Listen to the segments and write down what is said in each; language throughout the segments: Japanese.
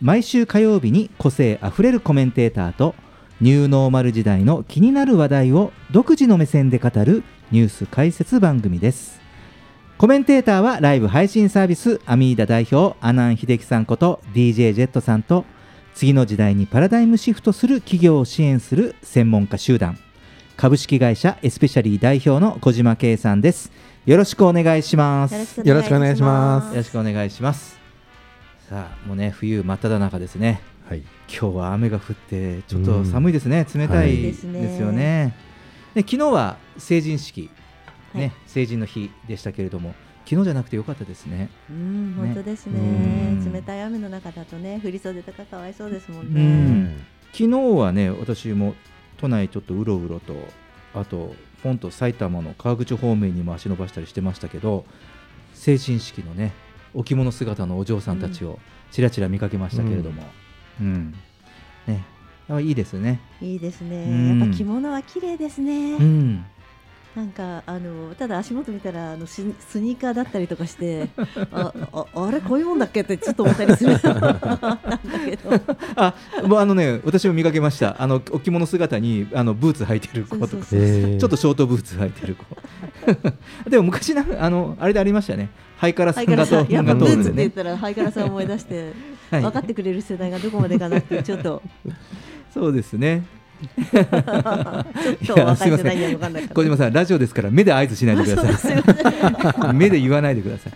毎週火曜日に個性あふれるコメンテーターとニューノーマル時代の気になる話題を独自の目線で語るニュース解説番組です。コメンテーターはライブ配信サービスアミーダ代表阿南秀樹さんこと DJ ジェットさんと次の時代にパラダイムシフトする企業を支援する専門家集団。株式会社エスペシャリー代表の小島圭さんです。よろしくお願いします。よろしくお願いします。よろしくお願いします。さあ、もうね、冬真っ只中ですね。はい。今日は雨が降って、ちょっと寒いですね。冷たはいいですよね。で、昨日は成人式、ね、はい成人の日でしたけれども、昨日じゃなくてよかったですね。うん、本当ですねうん冷たい雨の中だとね、振り袖とかかわいそうですもんうね。ん昨日はね、私も都内ちょっとうろうろと、あと、ポンと埼玉の川口方面にも足伸ばしたりしてましたけど、成人式のね、お着物姿のお嬢さんたちをちらちら見かけましたけれども、うん。ね、やっぱいいですね。いいですね。うん。やっぱ着物は綺麗ですね。うん、なんかあのただ足元見たらあのススニーカーだったりとかして、あああれこういうもんだっけってちょっと思ったりする なんだけど。あ、もうあのね、私も見かけました。あのお着物姿にあのブーツ履いてる子とか、ちょっとショートブーツ履いてる子。でも昔なあのあれでありましたね。ハイカラさハイカラんがとさんやっぱブーツって言っ。たらハイカラさんを思い出して、はい分かってくれる世代がどこまでかなってちょっとそうですね。ちょっと若い世代には分かんなかった。小島さん、ラジオですから目で合図しないでください。目で言わないでください。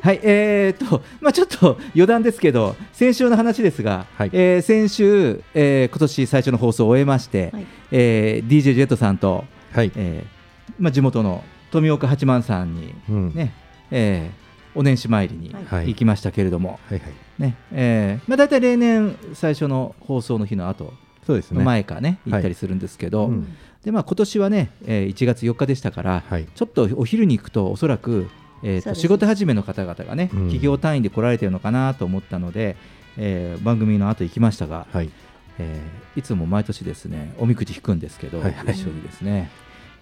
はい、えー、と、まあ、ちょっと余談ですけど、先週の話ですが、はいえー先週、えー今年最初の放送を終えまして、はいえー DJ ジェットさんと、はい。えーまあ、地元の富岡八幡さんに、うん。ねえーお年始参りにはい行きましたけれども、はいはい。ねえーまあ、大体例年、最初の放送の日の後そうですね。前かね、はい行ったりするんですけど、うんでまあ今年はね、えー1月4日でしたから、はい。ちょっとお昼に行くと、おそらく、えーと仕事始めの方々がね、うん企業単位で来られてるのかなと思ったので、えー番組の後行きましたが、はい。えーいつも毎年ですね、おみくじ引くんですけど、はいはい一緒にですね、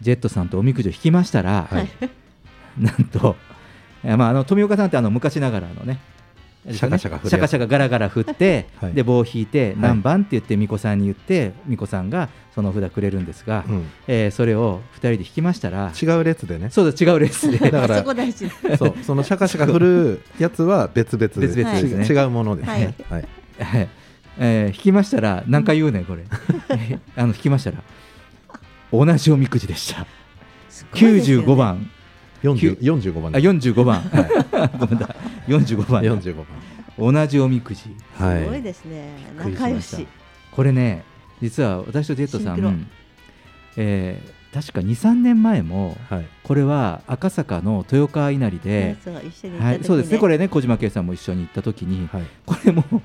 ジェットさんとおみくじを引きましたら、はい。なんと、まあ、あの富岡さんってあの昔ながらのね、シャカシャカ振シャカシャカガラガラ振って、はいで棒を引いて、い何番って言って、巫女さんに言って、巫女さんがその札くれるんですが、うん。えーそれを2人で引きましたら、違う列でね。そうだ、違うレースで、だから そこ大事。そう、そのシャカシャカ振るやつは別々で別々ですねち違うものですね。はい。はいえー引きましたら、何回言うねん、これ。え ーあの引きましたら、同じおみくじでした。すごいですよね95。番、40 45番あです。45番、ごめんなさい45番、45番。同じおみくじ。すごはいい。ですね。仲良まし。これね、実は私とジェットさん、えー確か2、3年前も、はい。これは赤坂の豊川稲荷で、そう一緒に行った時はい、そうですね、これね、小島圭さんも一緒に行った時に、はい。これも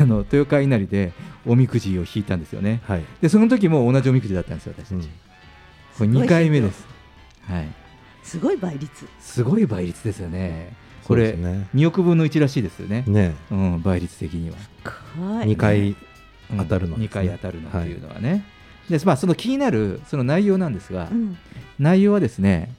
あの豊川稲荷でおみくじを引いたんですよね。はい。で、その時も同じおみくじだったんですよ、私たち。うんこれ2回目です。はい。すごい倍率。すごい倍率ですよね。これ、すね。2億分の1らしいですよね。ねうん、倍率的には。はい。2回うん当たるのですね2回当たるのっていうのはね。で、まあ、その気になるその内容なんですが、うん。内容はですね、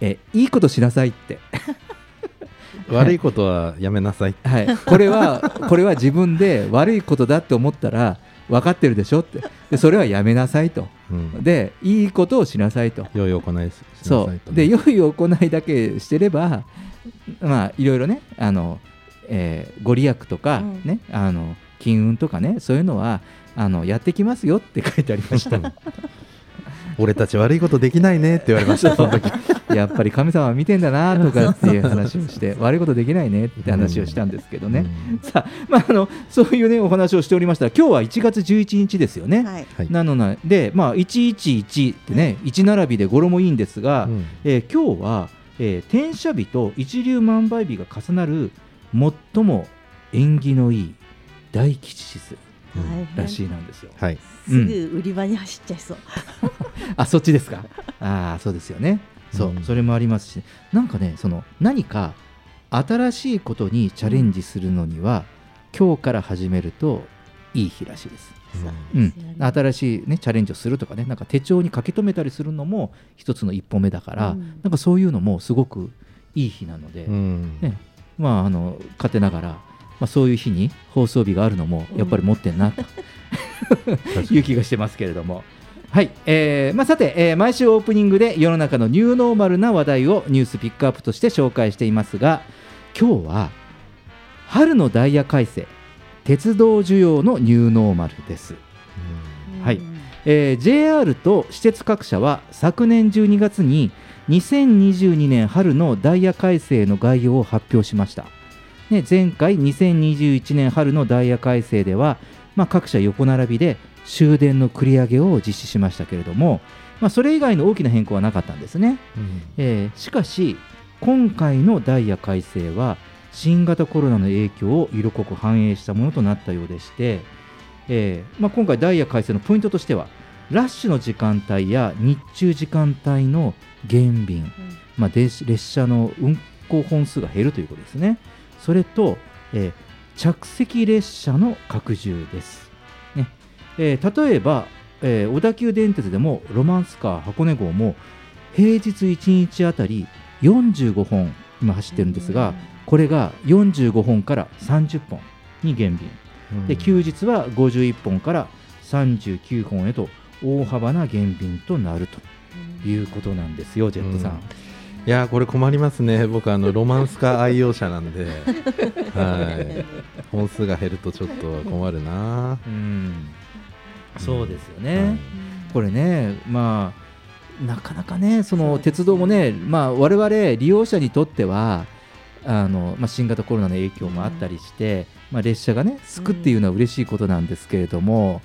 えいいことしなさいって。悪いことはやめなさい。はい、これはこれは自分で悪いことだって思ったら分かってるでしょって。でそれはやめなさいと。うん。でいいことをしなさいと。良い行いししなそさいうとね。で良い行いだけしてればまあいろいろねあの、えーご利益とか、うん。ねあの金運とかねそういうのはあのやってきますよって書いてありました 俺たち悪いことできないねって言われましたその時。やっぱり神様は見てんだなとかっていう話をして悪いことできないねって話をしたんですけどね、さあ,、まあ、あのそういうねお話をしておりました今日は1月11日ですよね、はい。はい。なので、まあ、111ってね1並びで語呂もいいんですが、うん。えー今日は、えー天赦日と一粒万倍日が重なる最も縁起のいい大吉日うん大変。らしいなんですよ。はいすぐ売り場に走っちゃいそう。あそっちですか？ああそうですよね。そう、うんそれもありますし、なんかねその何か新しいことにチャレンジするのには、今日から始めるといい日らしいです。うん、新しい、ね、チャレンジをするとかねなんか手帳に書き留めたりするのも一つの一歩目だから、うんなんかそういうのもすごくいい日なので、うんねまああの勝手ながら、まあ、そういう日に放送日があるのもやっぱり持ってんなと、いう気がしてますけれども。はい、えーまあ、さて、えー毎週オープニングで世の中のニューノーマルな話題をニュースピックアップとして紹介していますが今日は春のダイヤ改正鉄道需要のニューノーマルです。はい。えー JR と私鉄各社は昨年12月に2022年春のダイヤ改正の概要を発表しました、ね、前回2021年春のダイヤ改正では、まあ、各社横並びで終電の繰り上げを実施しましたけれども、まあ、それ以外の大きな変更はなかったんですね、うん。えーしかし今回のダイヤ改正は新型コロナの影響を色濃く反映したものとなったようでして、えーまあ、今回ダイヤ改正のポイントとしてはラッシュの時間帯や日中時間帯の減便、まあ、列列車の運行本数が減るということですねそれと、えー着席列車の拡充です、ね。えー例えば、えー小田急電鉄でもロマンスカー箱根号も平日1日あたり45本今走ってるんですが、これが45本から30本に減便。で休日は51本から39本へと大幅な減便となるということなんですよ、ジェットさん。いやーこれ困りますね。僕あのロマンスカー愛用者なんで。はい。本数が減るとちょっと困るな。うん。そうですよね、これね、まあ、なかなかね、その鉄道もね、まあ、我々利用者にとっては、あのまあ、新型コロナの影響もあったりして、まあ、列車がね、すくっていうのは嬉しいことなんですけれども、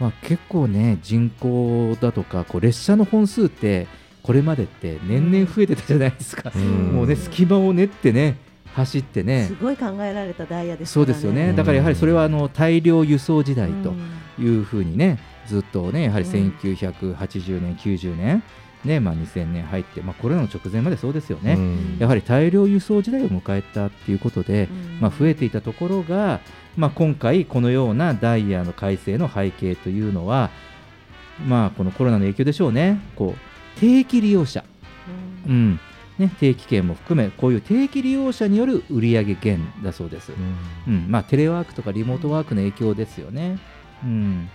まあ、結構ね、人口だとか、こう列車の本数って、これまでって年々増えてたじゃないですか、うん。もうね、隙間を練ってね、走ってね。す。ごい考えられたダイヤですそうですよね、だからやはりそれはあの大量輸送時代というふうにね、ずっとね、やはりうん。1980年、90年、ねまあ、2000年入って、まあ、コロナの直前までそうですよね、うん。やはり大量輸送時代を迎えたっていうことで、まあ、増えていたところが、まあ、今回、このようなダイヤの改正の背景というのは、まあ、このコロナの影響でしょうね、こう定期利用者、うん。ね、定期券も含め、こういう定期利用者による売上減だそうです。うん。まあ、テレワークとかリモートワークの影響ですよね。うん、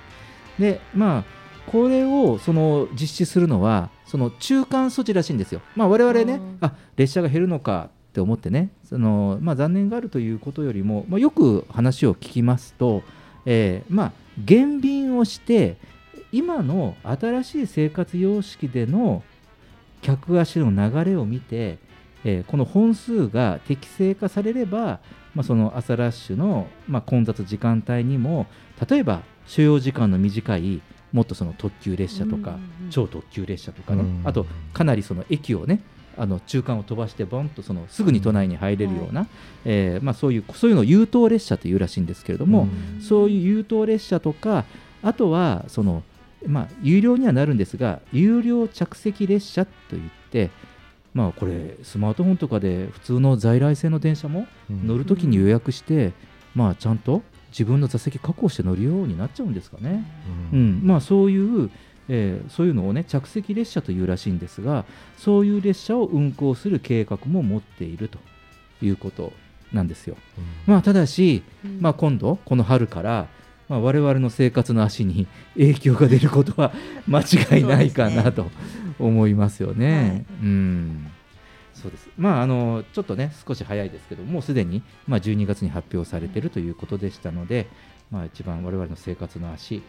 で、まあ、これをその実施するのは、その中間措置らしいんですよ。まあ、我々ね、うん。あ列車が減るのかって思ってね、そのまあ、残念があるということよりも、まあ、よく話を聞きますと、えーまあ、減便をして、今の新しい生活様式での客足の流れを見て、えーこの本数が適正化されれば、まあ、その朝ラッシュの、まあ、混雑時間帯にも例えば所要時間の短いもっとその特急列車とか、超特急列車とかね、うんあとかなりその駅をねあの中間を飛ばしてボンとそのすぐに都内に入れるような、えーまあ、そういうそういうのを優等列車というらしいんですけれども、そういう優等列車とかあとはその、まあ、有料にはなるんですが有料着席列車といって、まあ、これスマートフォンとかで普通の在来線の電車も乗るときに予約して、まあ、ちゃんと自分の座席確保して乗るようになっちゃうんですかね。うん。まあ、そういう、えーそういうのをね着席列車というらしいんですがそういう列車を運行する計画も持っているということなんですよ。まあ、ただし、まあ、今度この春から、まあ、我々の生活の足に影響が出ることは 間違いないかなと思いますよね。うん。そうです。まあ、あのちょっとね少し早いですけどもうすでに、まあ、12月に発表されているということでしたので、まあ、一番我々の生活の足、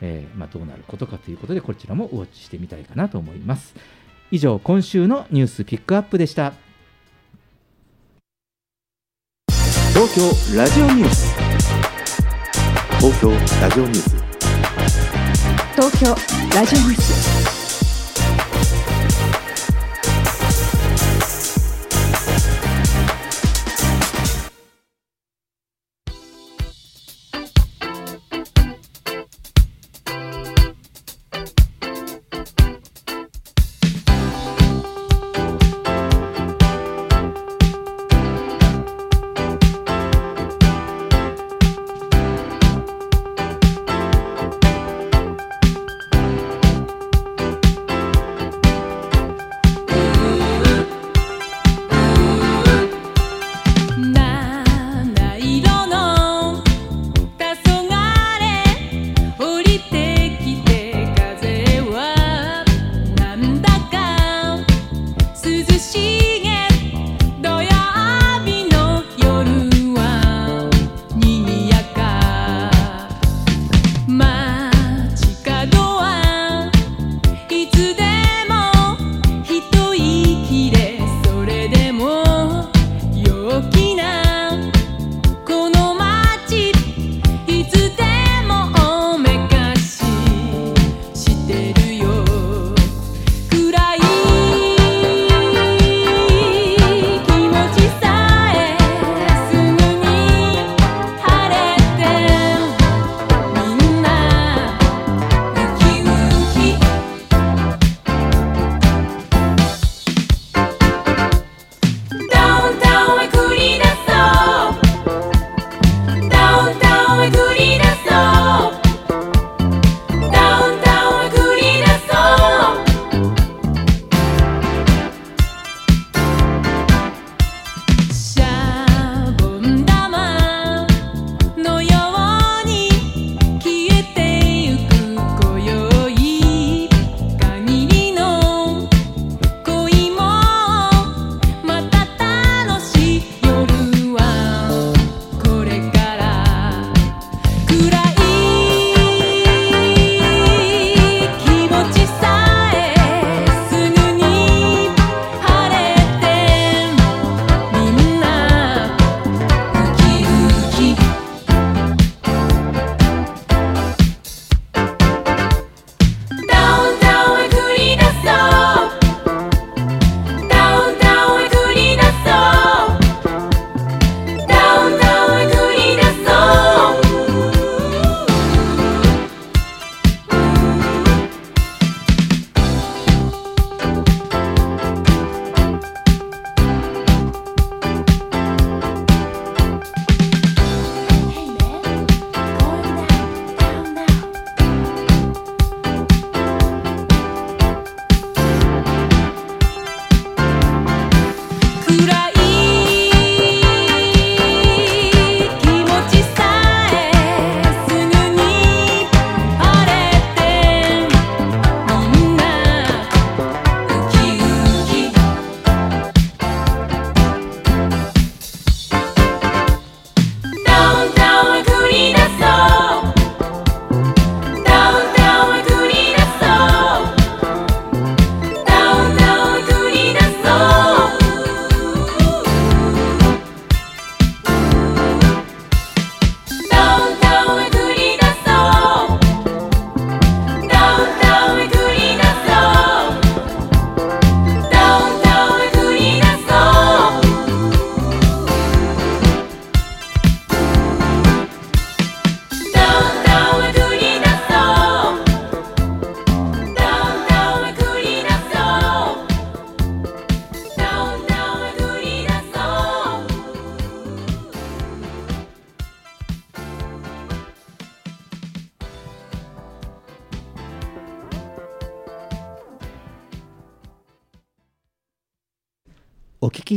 えーまあ、どうなることかということでこちらもウォッチしてみたいかなと思います。以上今週のニュースピックアップでした。東京ラジオニュース東京ラジオニュース。東京ラジオニュース。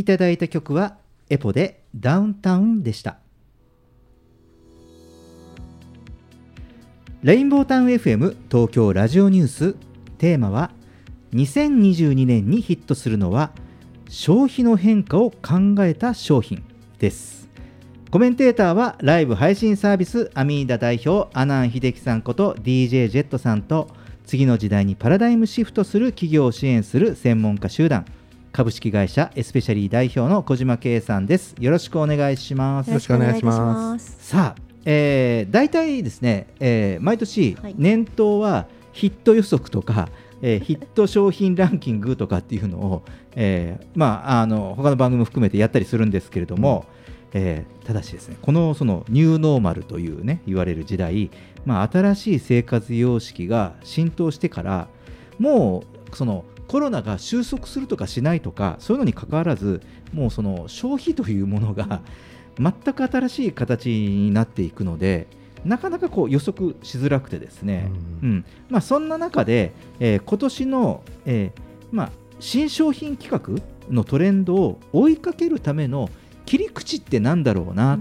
ただいた曲はエポでダウンタウンでした。レインボータウン FM 東京ラジオニューステーマは2022年にヒットするのは消費の変化を考えた商品です。コメンテーターはライブ配信サービスアミーダ代表阿南秀樹さんこと DJ ジェットさんと次の時代にパラダイムシフトする企業を支援する専門家集団。株式会社エスペシャリー代表の小島圭さんです。よろしくお願いします。よろしくお願いします。さあ、えー、大体ですね、えー毎年はい。年頭はヒット予測とか、えーヒット商品ランキングとかっていうのを、えーまあ、あの他の番組も含めてやったりするんですけれども、えーただしですねこのそのニューノーマルというね言われる時代、まあ、新しい生活様式が浸透してからもうそのコロナが収束するとかしないとかそういうのに関わらずもうその消費というものが全く新しい形になっていくのでなかなかこう予測しづらくてですね、ううん。まあ、そんな中で、えー今年の、えーまあ、新商品企画のトレンドを追いかけるための切り口ってなんだろうな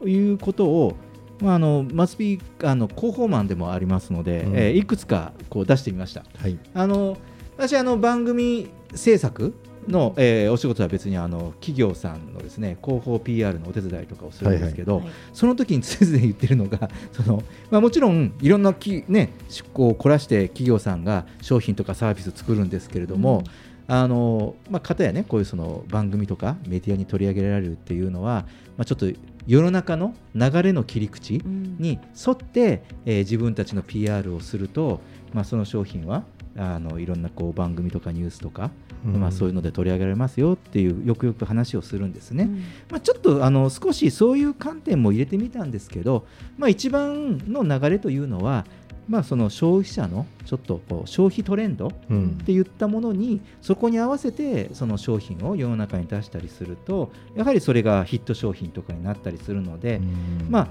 ということを、まあ、あのマスピあの広報マンでもありますので、うん。えーいくつかこう出してみました。はい。あの私あの番組制作の、えーお仕事は別にあの企業さんのですね広報 PR のお手伝いとかをするんですけど、はいはい。その時に常々言ってるのが その、まあ、もちろんいろんなき、ね、出向を凝らして企業さんが商品とかサービス作るんですけれども、あのまあ、方やねこういうその番組とかメディアに取り上げられるっていうのは、まあ、ちょっと世の中の流れの切り口うんに沿って、えー自分たちの PR をすると、まあ、その商品はあのいろんなこう番組とかニュースとか、うん。まあ、そういうので取り上げられますよっていうよくよく話をするんですね。うん。まあ、ちょっとあの少しそういう観点も入れてみたんですけど、まあ、一番の流れというのは、まあ、その消費者のちょっとこう消費トレンドっうん。て言ったものにそこに合わせてその商品を世の中に出したりするとやはりそれがヒット商品とかになったりするので、まあ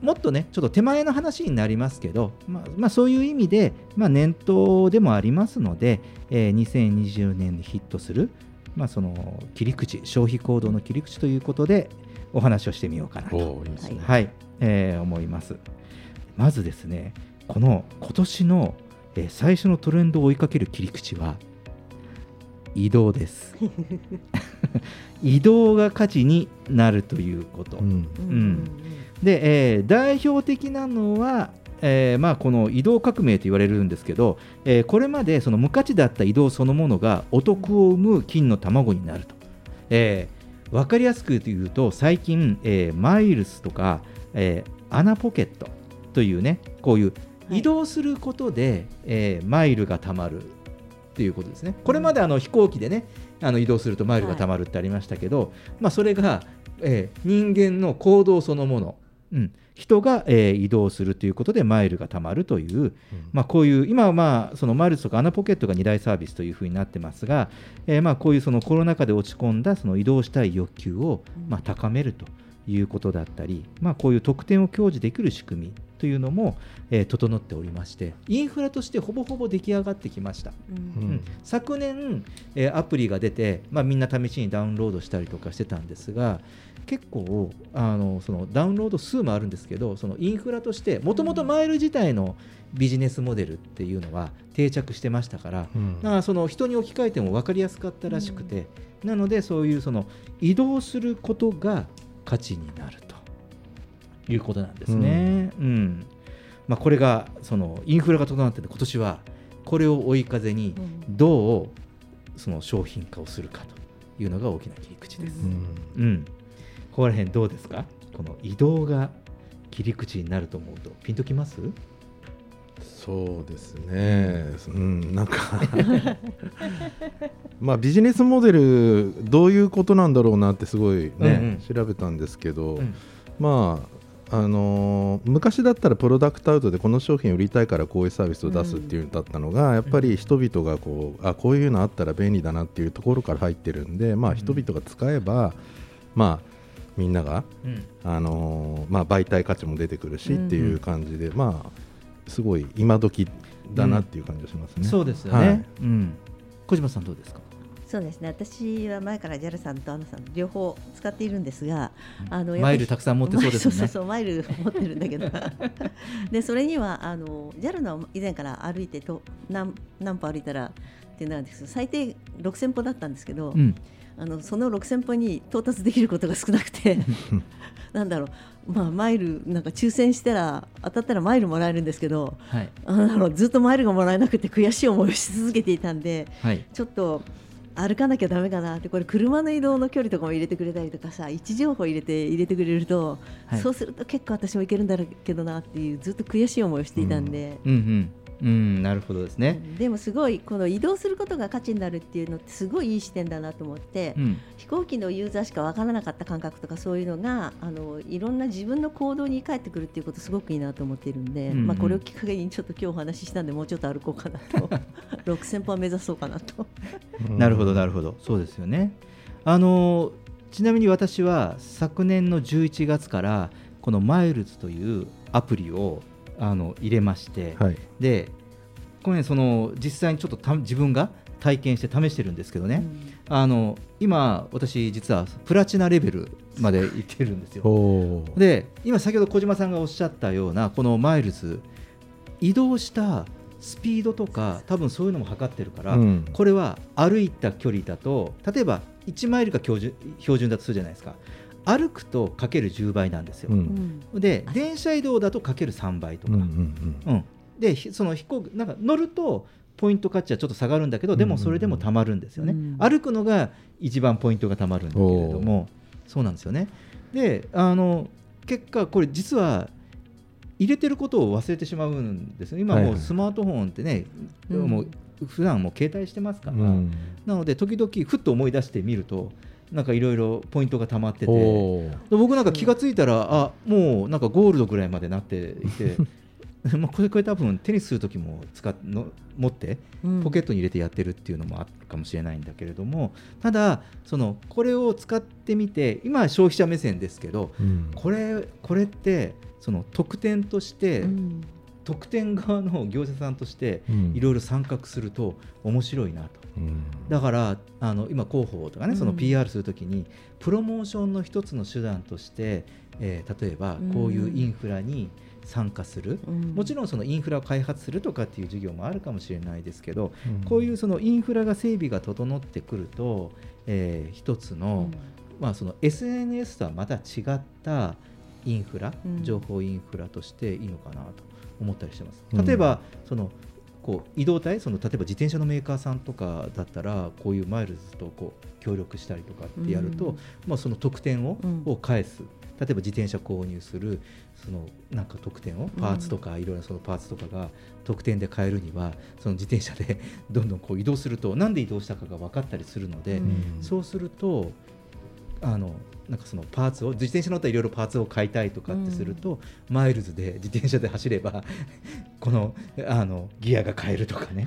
もっとね、ちょっと手前の話になりますけど、まあまあ、そういう意味で、まあ、念頭でもありますので、えー2020年にヒットする、まあ、その切り口、消費行動の切り口ということで、お話をしてみようかなと、いいね。はい。えー思います。まずですね、この今年の、えー最初のトレンドを追いかける切り口は、移動です。移動が価値になるということ。うん。うんで、えー代表的なのは、えーまあ、この移動革命と言われるんですけど、えーこれまでその無価値だった移動そのものがお得を生む金の卵になると、えー、分かりやすく言うと最近、えーマイルスとか、えーアナポケットというねこういうはい。移動することで、えーマイルがたまるっていうことですね。これまであの飛行機でねあの移動するとマイルがたまるってありましたけど、まあ、それが、えー人間の行動そのもの、うん、人が、えー移動するということでマイルがたまるという、まあ、こういう今は、まあ、そのマイルズとかアナポケットが2大サービスというふうになってますが、えーまあ、こういうそのコロナ禍で落ち込んだその移動したい欲求を、まあ、高めるということだったり、まあ、こういう特典を享受できる仕組みというのも、えー整っておりましてインフラとしてほぼほぼ出来上がってきました。うん。うん。うん昨年、えーアプリが出て、まあ、みんな試しにダウンロードしたりとかしてたんですが結構あのそのダウンロード数もあるんですけどそのインフラとしてもともとマイル自体のビジネスモデルっていうのは定着してましたから、うん。だからその人に置き換えても分かりやすかったらしくて、なのでそういうその移動することが価値になるということなんですね。うん。まあ、これがそのインフラが整ってて今年はこれを追い風にどうその商品化をするかというのが大きな切り口です。うん。うん、ここら辺どうですか？この移動が切り口になると思うとピンときます？そうですね、うん、なんか。まあビジネスモデルどういうことなんだろうなってすごいね、うんうん。調べたんですけど、うん。まああのー昔だったらプロダクトアウトでこの商品売りたいからこういうサービスを出すっていうのだったのが、やっぱり人々がこうあこういうのあったら便利だなっていうところから入ってるんで、まあ、人々が使えば、まあみんなが、うん。あのーまあ、媒体価値も出てくるしっていう感じで、まあすごい今時だなっていう感じがしますね。そうですよね、はい。うん、小島さんどうですか？そうですね。私は前から JAL さんとアナさん両方使っているんですが、あのマイルたくさん持ってそうですね。そうそうそうマイル持ってるんだけど。でそれにはあの JAL の以前から歩いてと何何歩歩いたらっていうのなんですけど最低6000歩だったんですけど、うんあのその6000歩に到達できることが少なくて なんだろう、まあ、マイルなんか抽選したら当たったらマイルもらえるんですけどはい。あのずっとマイルがもらえなくて悔しい思いをし続けていたんではい。ちょっと歩かなきゃだめかなってこれ車の移動の距離とかも入れてくれたりとかさ位置情報入れて入れてくれると、はい。そうすると結構私もいけるんだろうけどなっていうずっと悔しい思いをしていたんで。うんうんうんなるほどですね、でもすごいこの移動することが価値になるっていうのってすごいいい視点だなと思って、うん。飛行機のユーザーしかわからなかった感覚とかそういうのがあのいろんな自分の行動に返ってくるっていうことすごくいいなと思っているんで、うん。うんまあ、これをきっかけにちょっと今日お話ししたんでもうちょっと歩こうかなと。6000歩は目指そうかなと。なるほどなるほど。そうですよね。あのちなみに私は昨年の11月からこのマイルズというアプリをあの入れまして、はい。でこれねその実際にちょっとた自分が体験して試してるんですけどね、あの今私実はプラチナレベルまで行ってるんですよ。で今先ほど小島さんがおっしゃったようなこのマイルズ移動したスピードとか多分そういうのも測ってるから、うん。これは歩いた距離だと例えば1マイルが標準標準だとするじゃないですか歩くとかける10倍なんですよ、うん。で電車移動だとかける3倍とか、うんうんうんでひその飛行機なんか乗るとポイント価値はちょっと下がるんだけどでもそれでもたまるんですよね、うん歩くのが一番ポイントがたまるんだけれどもそうなんですよね。であの結果これ実は入れてることを忘れてしまうんですよ。今はいはい。もうスマートフォンってね、うん。もう普段もう携帯してますから、うん。なので時々ふっと思い出してみるとなんかいろいろポイントがたまってて。僕なんか気がついたらあもうなんかゴールドぐらいまでなっていて。まあこれこれ多分テニスする時も使っの持ってうん。ポケットに入れてやってるっていうのもあるかもしれないんだけれども。ただそのこれを使ってみて今は消費者目線ですけどうん。これこれってその特典として、うん。特典側の業者さんとしてうん。いろいろ参画すると面白いなと。うん。だからあの今広報とかねそのうん PR するときにプロモーションの一つの手段として、えー例えばこういうインフラに参加する、うん。もちろんそのインフラを開発するとかっていう事業もあるかもしれないですけど、うん。こういうそのインフラが整備が整ってくると、えー一つの,、まあその SNS とはまた違ったインフラ、うん。情報インフラとしていいのかなと思ったりしてます。うん。例えば、そのこう移動体その例えば自転車のメーカーさんとかだったらこういうマイルズとこう協力したりとかってやると、うん。まあ、その特典を,、うん。を返す。例えば自転車購入するそのなんか特典をパーツとかいろいろなそのパーツとかが特典で買えるにはその自転車でどんどんこう移動するとなんで移動したかが分かったりするので、うん。そうするとあのなんかそのパーツを自転車乗ったらいろいろパーツを買いたいとかってすると、マイルズで自転車で走れば このあのギアが買えるとかね。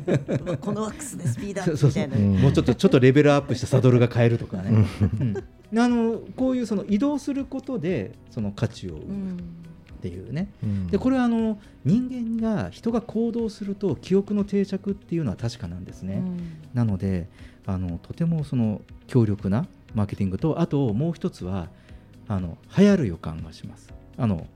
このワックスでスピードアップみたいな。もうちょっとちょっとレベルアップしたサドルが買えるとかね、うん。あのこういうその移動することでその価値を生むっていうね、うん。でこれはあの人間が人が行動すると記憶の定着っていうのは確かなんですね。なのであのとてもその強力なマーケティングとあともう一つはあの流行る予感がします。あの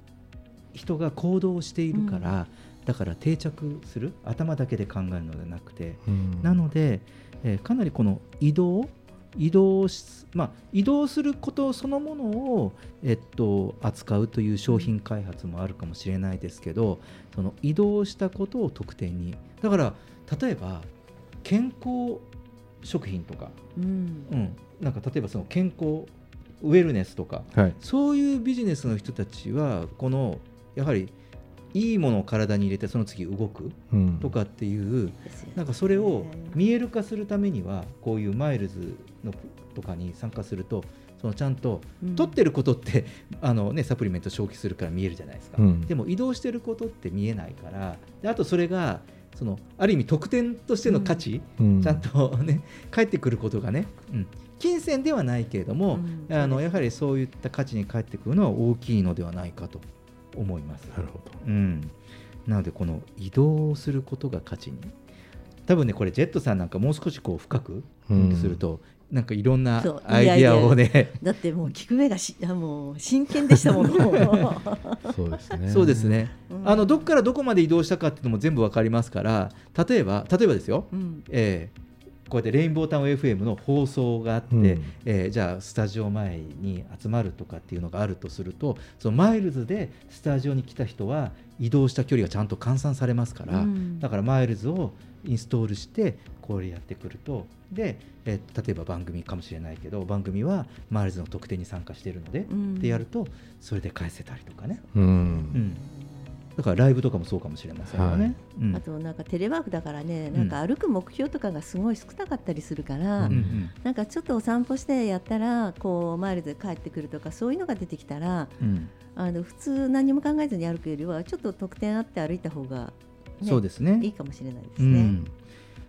人が行動しているから、だから定着する頭だけで考えるのではなくて、うん。なので、えーかなりこの移動移動し、まあ、移動することそのものを、えっと、扱うという商品開発もあるかもしれないですけどその移動したことを特典に。だから例えば健康食品とか、うん。うん、なんか例えばその健康ウェルネスとかはい。そういうビジネスの人たちはこのやはりいいものを体に入れてその次動くうん。とかっていうですよね。なんかそれを見える化するためにはこういうマイルズのとかに参加するとそのちゃんとうん。取ってることって、あのね、サプリメント消費するから見えるじゃないですか、うん。でも移動してることって見えないからであとそれがそのある意味特典としての価値、うん。ちゃんとね返ってくることがね、うん、金銭ではないけれども、うんあのやはりそういった価値に返ってくるのは大きいのではないかと思います。なるほど。うん、なのでこの移動することが価値に。多分ねこれジェットさんなんかもう少しこう深くうん。すると、なんかいろんなアイデアをね だってもう聞く目がしあもう真剣でしたもの そうですね。そうですね、うん。あのどっからどこまで移動したかっていうのも全部わかりますから例えば例えばですよ、うん。えーこうやってレインボータウン FM の放送があって、うん。えーじゃあスタジオ前に集まるとかっていうのがあるとするとそのマイルズでスタジオに来た人は移動した距離がちゃんと換算されますから、うん。だからマイルズをインストールしてこれやってくると。で、えー例えば番組かもしれないけど番組はマイルズの特典に参加しているので、うんってやるとそれで返せたりとかね、うん。うん、だからライブとかもそうかもしれませんよね。はい。うん。あとなんかテレワークだからねなんか歩く目標とかがすごい少なかったりするから、うんうんなんかちょっとお散歩してやったらこうマイルで帰ってくるとかそういうのが出てきたらうん。あの普通何も考えずに歩くよりはちょっと特典あって歩いた方が、ね、そうですね。いいかもしれないですね。うん、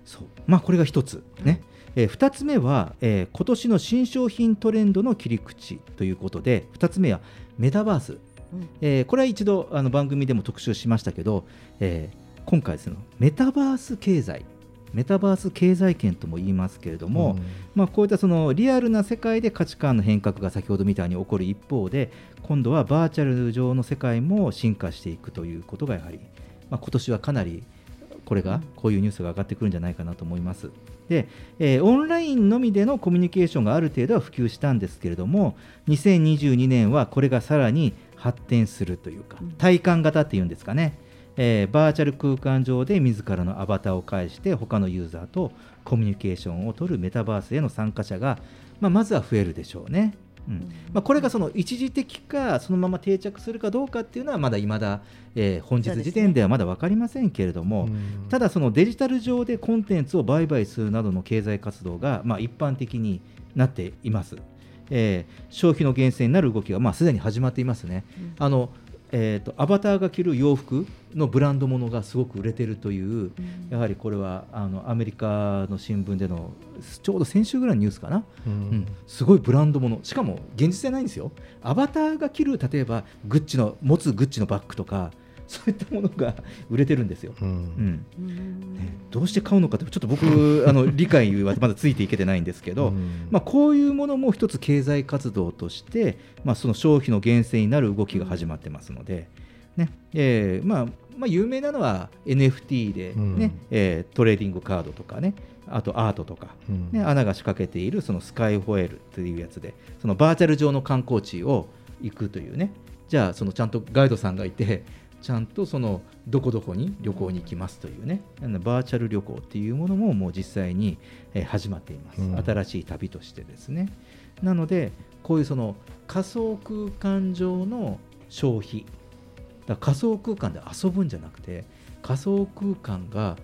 そう。まあこれが一つね、えー、2つ目は、えー今年の新商品トレンドの切り口ということで2つ目はメタバース、うん。えーこれは一度あの番組でも特集しましたけど、えー今回ですねメタバース経済メタバース経済圏とも言いますけれども、まあ、こういったそのリアルな世界で価値観の変革が先ほどみたいに起こる一方で今度はバーチャル上の世界も進化していくということがやはり、まあ、今年はかなりこれがこういうニュースが上がってくるんじゃないかなと思います。で、えーオンラインのみでのコミュニケーションがある程度は普及したんですけれども2022年はこれがさらに発展するというかうん。体感型っていうんですかね、えーバーチャル空間上で自らのアバターを介して他のユーザーとコミュニケーションを取るメタバースへの参加者が、まあ、まずは増えるでしょうね。うん。まあ、これがその一時的かそのまま定着するかどうかっていうのはまだ未だ、えー本日時点ではまだ分かりませんけれども、うん。ただそのデジタル上でコンテンツを売買するなどの経済活動がまあ一般的になっています。えー消費の源泉になる動きがまあすでに始まっていますね。うん。あのえーとアバターが着る洋服のブランドものがすごく売れてるという、うん。やはりこれはあのアメリカの新聞でのちょうど先週ぐらいのニュースかな、ううん。ん、すごいブランドものしかも現実じゃないんですよ。アバターが着る例えばグッチの持つグッチのバッグとかそういったものが売れてるんですよ、うん。ねどうして買うのかってちょっと僕 あの理解はまだついていけてないんですけど、うん。まあ、こういうものも一つ経済活動として、まあ、その消費の源泉になる動きが始まってますので、ねえーまあまあ、有名なのは NFT で、ねうん。えートレーディングカードとかねあとアートとか、うん。ね、 ANA が仕掛けているそのスカイホエールっていうやつでそのバーチャル上の観光地を行くというね。じゃあそのちゃんとガイドさんがいてちゃんとそのどこどこに旅行に行きますというね。バーチャル旅行っていうものももう実際にえー始まっています、うん。新しい旅としてですね。なのでこういうその仮想空間上の消費。だ仮想空間で遊ぶんじゃなくて仮想空間が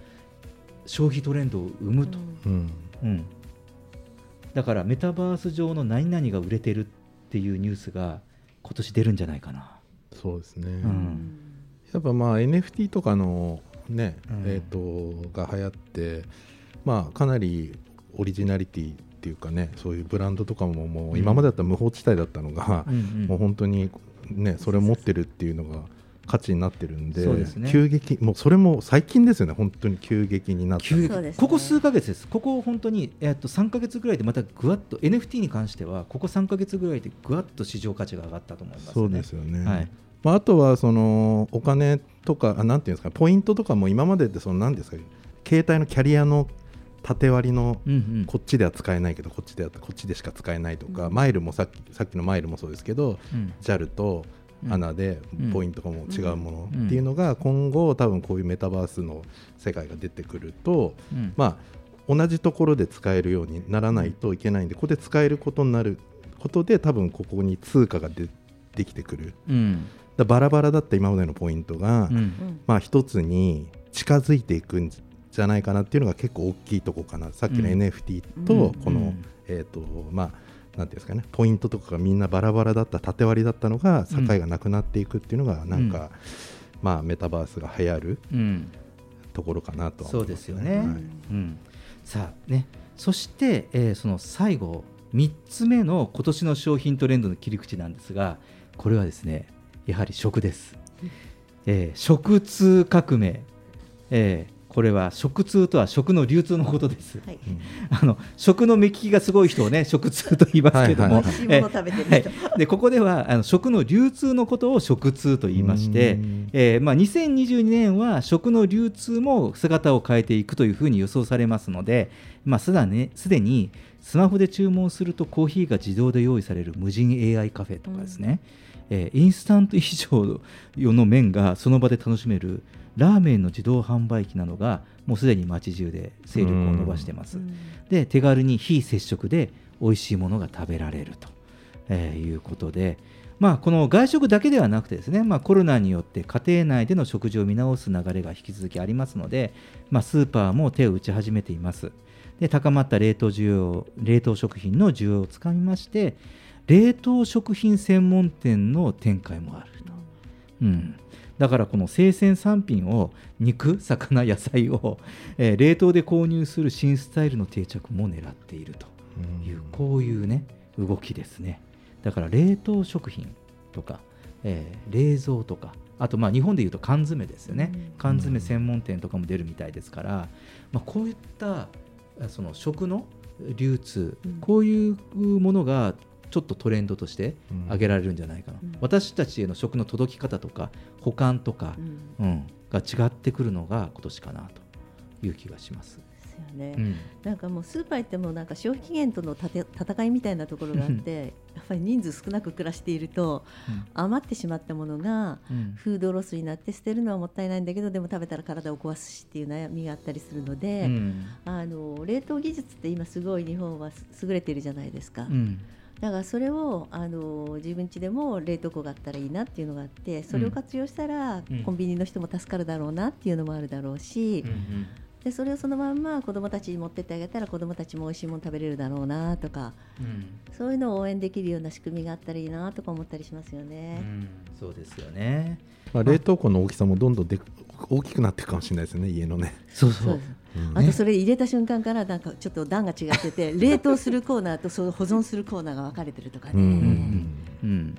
消費トレンドを生むと、うん。うん、だからメタバース上の何々が売れてるっていうニュースが今年出るんじゃないかな。そうですね、うんやっぱまあ NFT とかのね、うん。えっ、とが流行ってまあかなりオリジナリティっていうかねそういうブランドとかももう今までだったら無法地帯だったのが、うんもう本当にねそれを持ってるっていうのが価値になってるんでそうですね。急激もうそれも最近ですよね本当に急激になった急激。そうですね。ここ数ヶ月です、ここ本当に、えっと3ヶ月ぐらいでまたぐわっと NFT に関してはここ3ヶ月ぐらいでぐわっと市場価値が上がったと思います、ね。そうですよね、はいまあ、あとはそのお金とかあなんていうんですかポイントとかも今までってその何ですか携帯のキャリアの縦割りのこっちでは使えないけどこっちではこっちでしか使えないとか、マイルもさっきさっきのマイルもそうですけど、うん。JAL とうん。ANA でうん。ポイントがもう違うものうん。っていうのが今後多分こういうメタバースの世界が出てくると、うん。まあ同じところで使えるようにならないといけないんでここで使えることになることで多分ここに通貨がでできてくるうんだバラバラだった今までのポイントが、うん。うんまあ一つに近づいていくんじゃないかなっていうのが結構大きいとこかな。さっきのうん。NFT うん。とこの、うん。えっ、とまあなんていうんですかね。ポイントとかがみんなバラバラだった縦割りだったのが境がなくなっていくっていうのがなんか、まあメタバースが流行るうんところかなとはそうですよね。はい。うん、さあねそして、えーその最後3つ目の今年の商品トレンドの切り口なんですがこれはですねやはり食です。えー食通革命、えーこれは食通とは食の流通のことです。はい。あの食の目利きがすごい人をね食通と言いますけども、でここではあの食の流通のことを食通と言いましてうん、えーまあ、2022年は食の流通も姿を変えていくというふうに予想されますので、まあ、すだねすでにスマホで注文するとコーヒーが自動で用意される無人 AI カフェとかですね、えーインスタント以上の麺がその場で楽しめるラーメンの自動販売機などがもうすでに街中で勢力を伸ばしてます。で手軽に非接触で美味しいものが食べられると、えーいうことで、まあ、この外食だけではなくてですね、まあ、コロナによって家庭内での食事を見直す流れが引き続きありますので、まあ、スーパーも手を打ち始めています。で高まった冷凍需要冷凍食品の需要をつかみまして冷凍食品専門店の展開もあると、うん、だからこの生鮮産品を肉魚野菜を、えー冷凍で購入する新スタイルの定着も狙っていると。いうこういうね動きですね。だから冷凍食品とか、えー冷蔵とかあとまあ日本でいうと缶詰ですよね、缶詰専門店とかも出るみたいですから、まあ、こういったあその食の流通、こういうものがちょっとトレンドとして挙げられるんじゃないかな、私たちへの食の届き方とか保管とか、うん。が違ってくるのが今年かなという気がします。ですよね、うん。なんかもうスーパー行ってもなんか消費期限とのたて戦いみたいなところがあってやっぱり人数少なく暮らしていると、余ってしまったものがうん。フードロスになって捨てるのはもったいないんだけどでも食べたら体を壊すしっていう悩みがあったりするので、うん。あの冷凍技術って今すごい日本はす優れているじゃないですか。うんだからそれをあの自分家でも冷凍庫があったらいいなっていうのがあってそれを活用したら、うん。コンビニの人も助かるだろうなっていうのもあるだろうし、うんでそれをそのまんま子どもたちに持ってってあげたら子どもたちも美味しいもの食べれるだろうなとかうん。そういうのを応援できるような仕組みがあったらいいなとか思ったりしますよね。うん。そうですよね。まあ、冷凍庫の大きさもどんどんで大きくなっていくかもしれないですね家のね。そうそうあとそれ入れた瞬間からなんかちょっと段が違ってて 冷凍するコーナーとその保存するコーナーが分かれてるとかね、うん。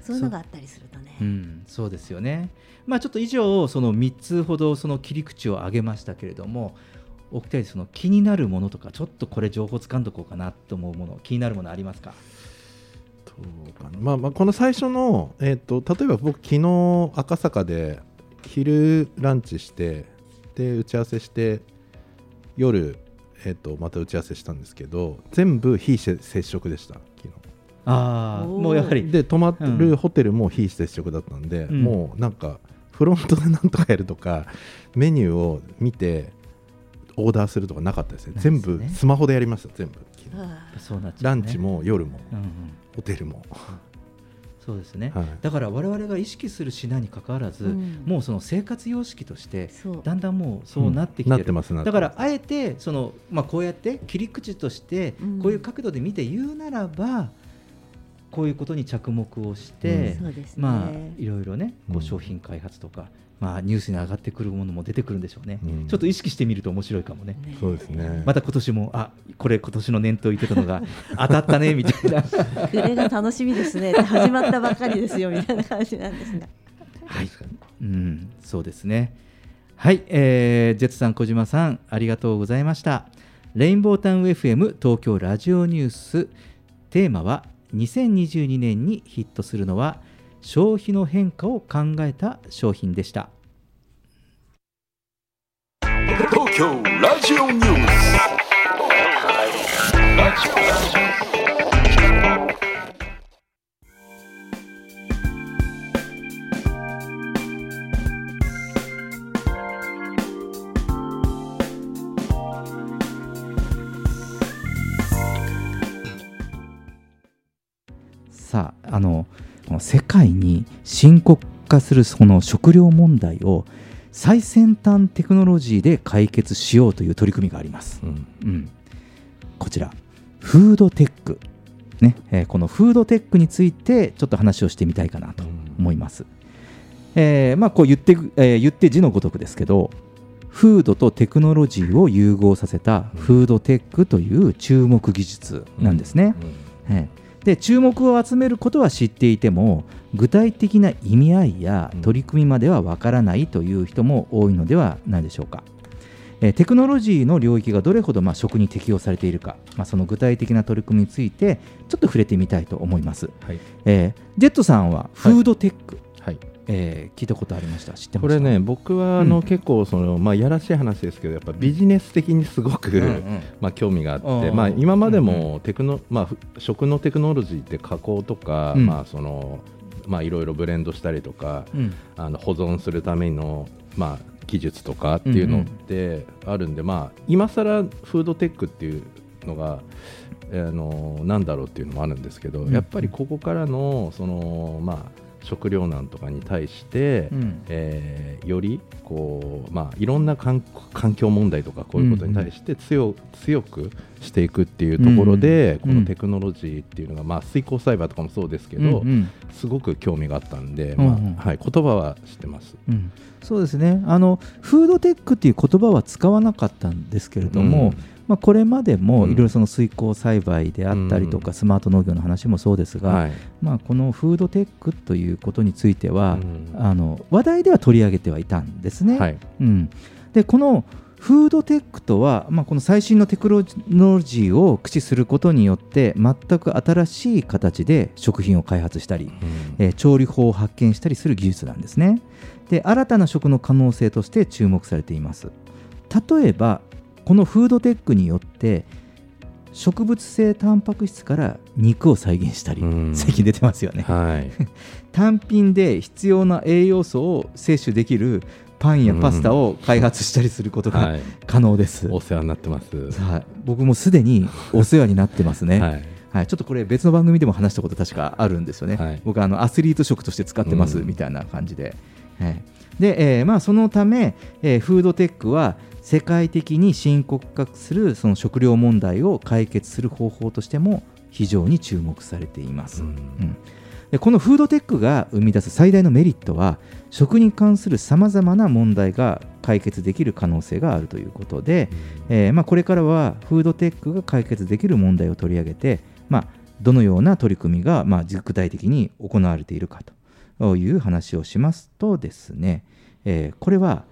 そういうのがあったりするとね。う。ん、そうですよね。まあちょっと以上その3つほどその切り口を挙げましたけれども、お二人その気になるものとかちょっとこれ情報つかんどこうかなと思うもの気になるものありますか？かな。まあ、まあこの最初の、えー、と例えば僕昨日赤坂で昼ランチしてで打ち合わせして夜、えー、とまた打ち合わせしたんですけど全部非接触でした昨日。ああ、もうやはり。で泊まうん。るホテルも非接触だったんで、うん。もうなんかフロントでなんとかやるとかメニューを見てオーダーするとかなかったですね。全部スマホでやりました全部。ランチも夜も、うんうん。ホテルも、そうですね、はい。だから我々が意識するしなにかかわらず、うん。もうその生活様式としてだんだんもうそうなってきてる、うん。なってますなってます。だからあえてその、まあ、こうやって切り口としてうん。こういう角度で見て言うならば、こういうことに着目をして、ね。まあいろいろねこううん。商品開発とか、まあ、ニュースに上がってくるものも出てくるんでしょうね、うんちょっと意識してみると面白いかもね。そうですねまた今年もあこれ今年の念頭言ってたのが 当たったねみたいな暮れが楽しみですね始まったばっかりですよみたいな感じなんですが。はい、うん、そうですね。はい、えー、ジェッツさん、小島さん、ありがとうございました。レインボータウン FM 東京ラジオニュース、テーマは2022年にヒットするのは消費の変化を考えた商品でした。東京ラジオニュースさあ、あのこの世界に深刻化するその食料問題を最先端テクノロジーで解決しようという取り組みがあります。うん。うん、こちらフードテック、ねえーこのフードテックについてちょっと話をしてみたいかなと思います。えーまあ、こう言って,、えー言って字のごとくですけどフードとテクノロジーを融合させたフードテックという注目技術なんですね。えーで注目を集めることは知っていても具体的な意味合いや取り組みまではわからないという人も多いのではないでしょうか。えーテクノロジーの領域がどれほどまあ食に適用されているか、まあ、その具体的な取り組みについてちょっと触れてみたいと思います、はい。えージェットさんはフードテック、はいえー聞いたことありました。知ってましたこれね僕はあの、うん結構その、まあ、やらしい話ですけどやっぱビジネス的にすごく、うんうん。まあ、興味があって、うんまあ、今までうんもテクノ、まあふ、食のテクノロジーって加工とか、うん。まあそのまあ、いろいろブレンドしたりとか、うん。あの保存するための、まあ、技術とかっていうのってあるんで、まあ、今更フードテックっていうのが、えーあのなんだろうっていうのもあるんですけど、うん。やっぱりここからのその、まあ、食糧難とかに対して、うん。えーよりこう、まあ、いろんな環環境問題とかこういうことに対して強,、強くしていくっていうところで、うん。このテクノロジーっていうのが、まあ、水耕栽培とかもそうですけど、うんうん。すごく興味があったんで、うんうん。まあはい、言葉は知ってます。うん。そうですね。あのフードテックっていう言葉は使わなかったんですけれども、うんまあ、これまでもうん。いろいろその水耕栽培であったりとか、スマート農業の話もそうですが、はい。まあ、このフードテックということについては、うん。あの話題では取り上げてはいたんですね。はい。うん、でこのフードテックとは、まあ、この最新のテクノロジーを駆使することによって全く新しい形で食品を開発したり、えー調理法を発見したりする技術なんですね。で新たな食の可能性として注目されています。例えばこのフードテックによって植物性タンパク質から肉を再現したり、うん最近出てますよね。はい 単品で必要な栄養素を摂取できるパンやパスタを開発したりすることがはい可能です。お世話になってます。はい、僕もすでに お世話になってますね。はいはい、ちょっとこれ別の番組でも話したこと確かあるんですよね。はい僕あのアスリート食として使ってますうんみたいな感じで。はい、で、えーまあ、そのため、えーフードテックは世界的に深刻化するその食料問題を解決する方法としても非常に注目されています。うん。でこのフードテックが生み出す最大のメリットは食に関するさまざまな問題が解決できる可能性があるということで、えーまあ、これからはフードテックが解決できる問題を取り上げて、まあ、どのような取り組みが、まあ、具体的に行われているかという話をしますとですね、えーこれは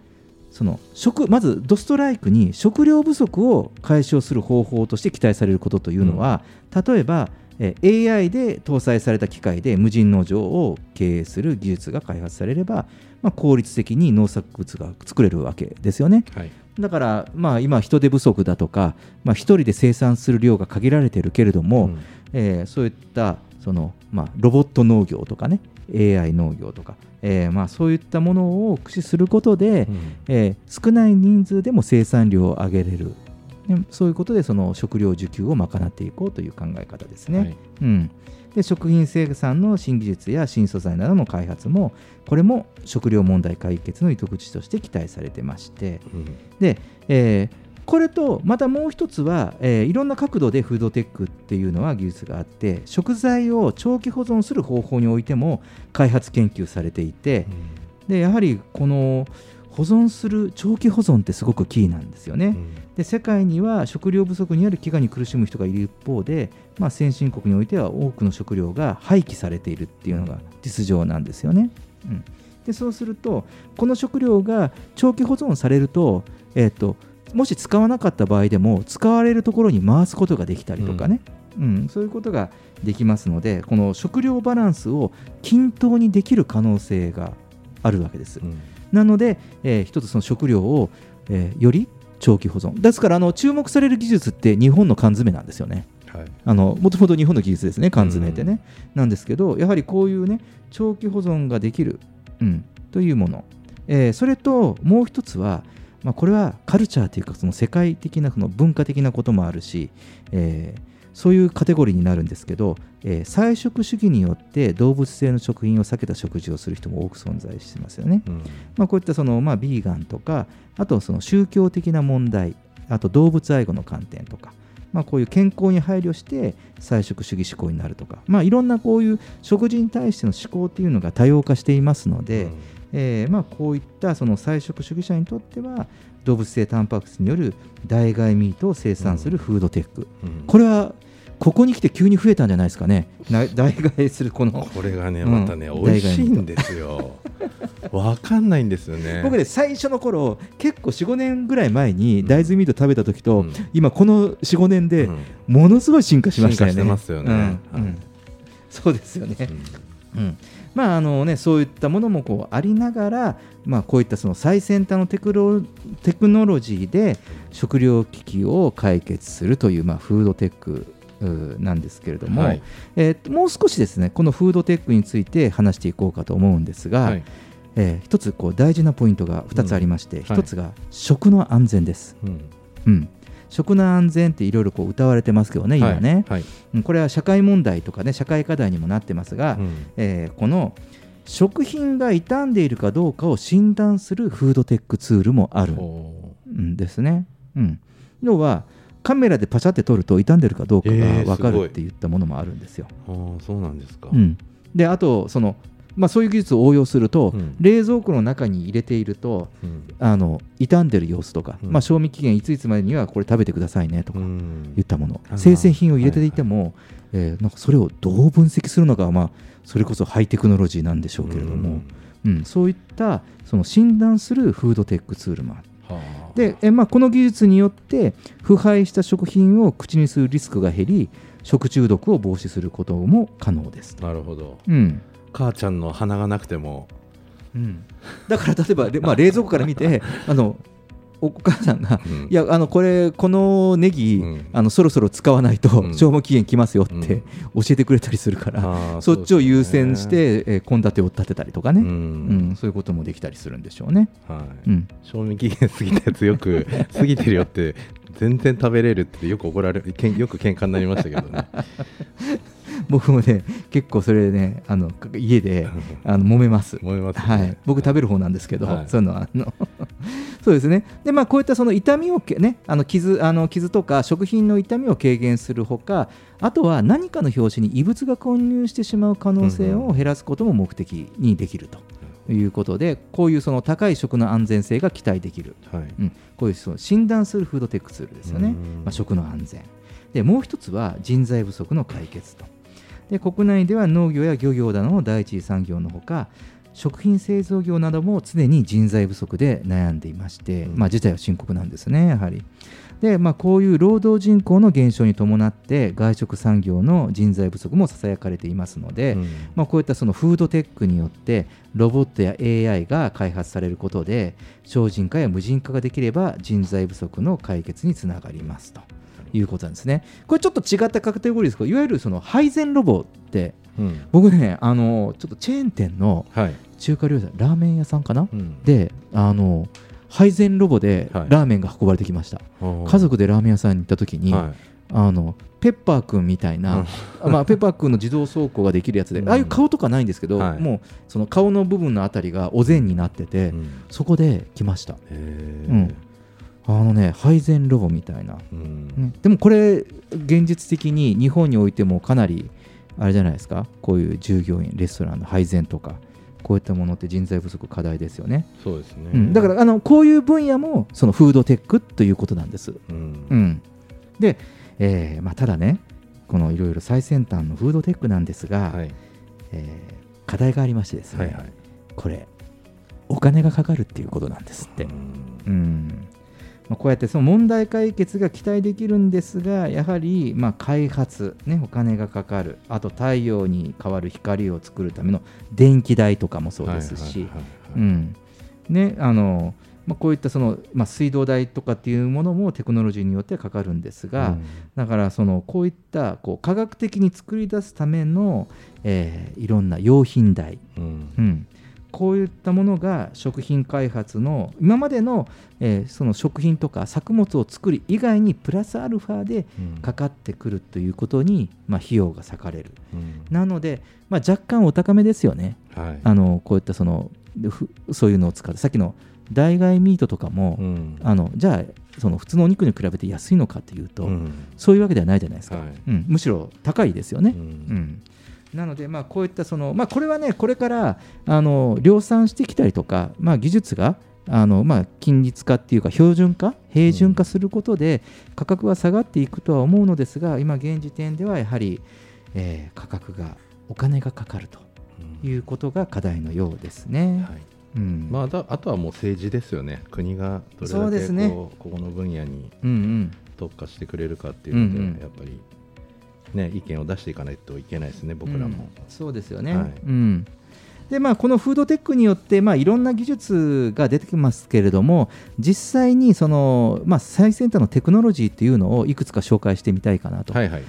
その食まずドストライクに食料不足を解消する方法として期待されることというのは、例えば、えー AI で搭載された機械で無人農場を経営する技術が開発されれば、まあ、効率的に農作物が作れるわけですよね。はい。だから、まあ、今、人手不足だとか、まあ、一人で生産する量が限られているけれども、えーそういったその、まあ、ロボット農業とかね、AI 農業とか、えーまあ、そういったものを駆使することで、えー少ない人数でも生産量を上げれる、でそういうことでその食料需給を賄っていこうという考え方ですね。はい。うん、で食品生産の新技術や新素材などの開発もこれも食料問題解決の糸口として期待されてまして、で、えーこれとまたもう一つは、えーいろんな角度でフードテックっていうのは技術があって食材を長期保存する方法においても開発研究されていて、でやはりこの保存する長期保存ってすごくキーなんですよね。で世界には食料不足にある飢餓に苦しむ人がいる一方で、まあ、先進国においては多くの食料が廃棄されているっていうのが実情なんですよね。うん、でそうするとこの食料が長期保存されると,、えー、ともし使わなかった場合でも使われるところに回すことができたりとかね、うん。そういうことができますのでこの食料バランスを均等にできる可能性があるわけです。なので、えー一つその食料を、えーより長期保存。ですからあの注目される技術って日本の缶詰なんですよね。もともと日本の技術ですね、缶詰ってね。なんですけど、やはりこういうね、長期保存ができる、うん、というもの、えーそれともう一つは、まあ、これはカルチャーというか、その世界的なその文化的なこともあるし、えーそういうカテゴリーになるんですけど、えー菜食主義によって動物性の食品を避けた食事をする人も多く存在してますよね。まあ、こういったその、まあ、ビーガンとか、あとその宗教的な問題、あと動物愛護の観点とか、まあ、こういう健康に配慮して菜食主義思考になるとか、まあ、いろんなこういう食事に対しての思考っていうのが多様化していますので、えーまあ、こういったその菜食主義者にとっては動物性タンパク質による代替ミートを生産するフードテック、これはここに来て急に増えたんじゃないですかね。な 代替えするこの。これがねうん。またね、美味しいんですよ。わかんないんですよね。僕ね最初の頃結構45年ぐらい前に大豆ミート食べた時と、今この45年でものすごい進化しましたよね。進化してますよね。うん。うん。そうですよね。うんまああのね、そういったものもこうありながら、まあ、こういったその最先端のテクロテクノロジーで食料危機を解決するという、まあ、フードテックなんですけれども、はい。えーともう少しですねこのフードテックについて話していこうかと思うんですが、はい。えー一つこう大事なポイントが2つありまして、うん。一つが食の安全です。うん。うん食の安全っていろいろこう歌われてますけどね、今ね、はい。はいうんこれは社会問題とかね、社会課題にもなってますが、うん。えーこの食品が傷んでいるかどうかを診断するフードテックツールもある。んですね。うん、要はカメラでパシャって撮ると傷んでるかどうかがえー分かるって言ったものもあるんですよ。あーそうなんですか、うん、であとその、まあ、そういう技術を応用すると、うん。冷蔵庫の中に入れていると、うん。あの傷んでる様子とか、うん。まあ、賞味期限いついつまでにはこれ食べてくださいねとかうん。言ったもの、生鮮品を入れていても、えーなんかそれをどう分析するのかは、まあ、それこそハイテクノロジーなんでしょうけれども、うん。そういったその診断するフードテックツールもある。でえまあ、この技術によって腐敗した食品を口にするリスクが減り食中毒を防止することも可能です。なるほど、うん母ちゃんの鼻がなくても。うん、だから例えば、れ まあ、冷蔵庫から見て あのお母さんが、いやあのこれこのネギ、あのそろそろ使わないと賞味期限来ますよって教えてくれたりするから、ーそっちを優先してえー献立、を立てたりとかね、ううん。んそういうこともできたりするんでしょうね。はい。うん。賞味期限過ぎたやつよく過ぎてるよって全然食べれるってよく怒られけんよく喧嘩になりましたけどね 僕もね結構それねあの家であの揉めます。揉めますね。はい、僕食べる方なんですけど、はい。そういうのはあの そうですね。でまあこういったその痛みをけねあの傷あの傷とか食品の痛みを軽減するほか、あとは何かの拍子に異物が混入してしまう可能性を減らすことも目的にできると。いうことでこういうその高い食の安全性が期待できる、はい。うん、こういうその診断するフードテックツールですよね、うん。まあ、食の安全。でもう一つは人材不足の解決とで国内では農業や漁業などの第一次産業のほか食品製造業なども常に人材不足で悩んでいまして、まあ、事態は深刻なんですねやはり。で、まあ、こういう労働人口の減少に伴って外食産業の人材不足もささやかれていますので、まあ、こういったそのフードテックによってロボットや AI が開発されることで省人化や無人化ができれば人材不足の解決につながりますということなんですね。これちょっと違ったカテゴリーですけどいわゆるその配膳ロボって、うん。僕ねあのちょっとチェーン店のはい。中華料理屋ラーメン屋さんかな、うん。であの配膳ロボではい。ラーメンが運ばれてきました、おー。家族でラーメン屋さんに行った時に、はい。あのペッパーくんみたいな、まあ、ペッパーくんの自動走行ができるやつで、ああいう顔とかないんですけど、はい。もうその顔の部分のあたりがお膳になってて、そこで来ました、うん、あのね配膳ロボみたいな、ねでもこれ現実的に日本においてもかなりあれじゃないですかこういう従業員レストランの配膳とかこういったものって人材不足課題ですよね。そうですね。うん、だからあのこういう分野もそのフードテックということなんです。うん。うん。で、えーまあ、ただねこのいろいろ最先端のフードテックなんですが、えー課題がありましてですね、はいはい。これお金がかかるっていうことなんですって。うんまあ、こうやってその問題解決が期待できるんですがやはりまあ開発、ね、お金がかかる。あと太陽に代わる光を作るための電気代とかもそうですし。うん。ねあのまあ、こういったその、まあ、水道代とかっていうものもテクノロジーによってかかるんですが、うん。だからそのこういったこう科学的に作り出すための、えーいろんな用品代、うん。うんこういったものが食品開発の今までの,、えーその食品とか作物を作る以外にプラスアルファでかかってくるということに、まあ、費用が割かれる。なので、まあ、若干お高めですよね、はい。あのこういったそのふそういうのを使ってさっきの代替ミートとかも、うん。あのじゃあその普通のお肉に比べて安いのかというと、うん。そういうわけではないじゃないですか、はい。うん。むしろ高いですよね。うん。うんなので、まあ、こういったその、まあ、これはね、これからあの量産してきたりとか、まあ、技術があのまあ、均律化っていうか標準化平準化することで価格は下がっていくとは思うのですが今現時点ではやはり、えー価格がお金がかかるということが課題のようですね。はい。うん。まあ、だあとはもう政治ですよね、国がどれだけですね。こうここの分野に特化してくれるかっていうので、うんうん。やっぱり、ね、意見を出していかないといけないですね、僕らも。うんそうですよね、はい。うん。でまあ、このフードテックによって、まあ、いろんな技術が出てきますけれども実際にその、まあ、最先端のテクノロジーっていうのをいくつか紹介してみたいかなと、はいはい、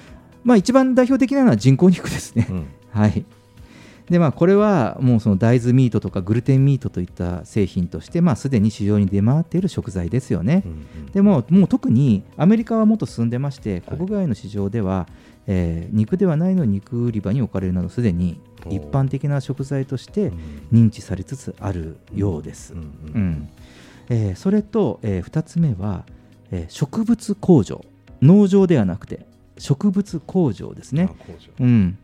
まあ、一番代表的なのは人工肉ですね。うん。はい。でまあ、これはもうその大豆ミートとかグルテンミートといった製品として、まあ、すでに市場に出回っている食材ですよね。うんうん。でももう特にアメリカはもっと進んでまして国外の市場では、えー肉ではないのに肉売り場に置かれるなどすでに一般的な食材としてうん。認知されつつあるようです。それと、え2つ目は、えー植物工場。農場ではなくて植物工場ですね。うん、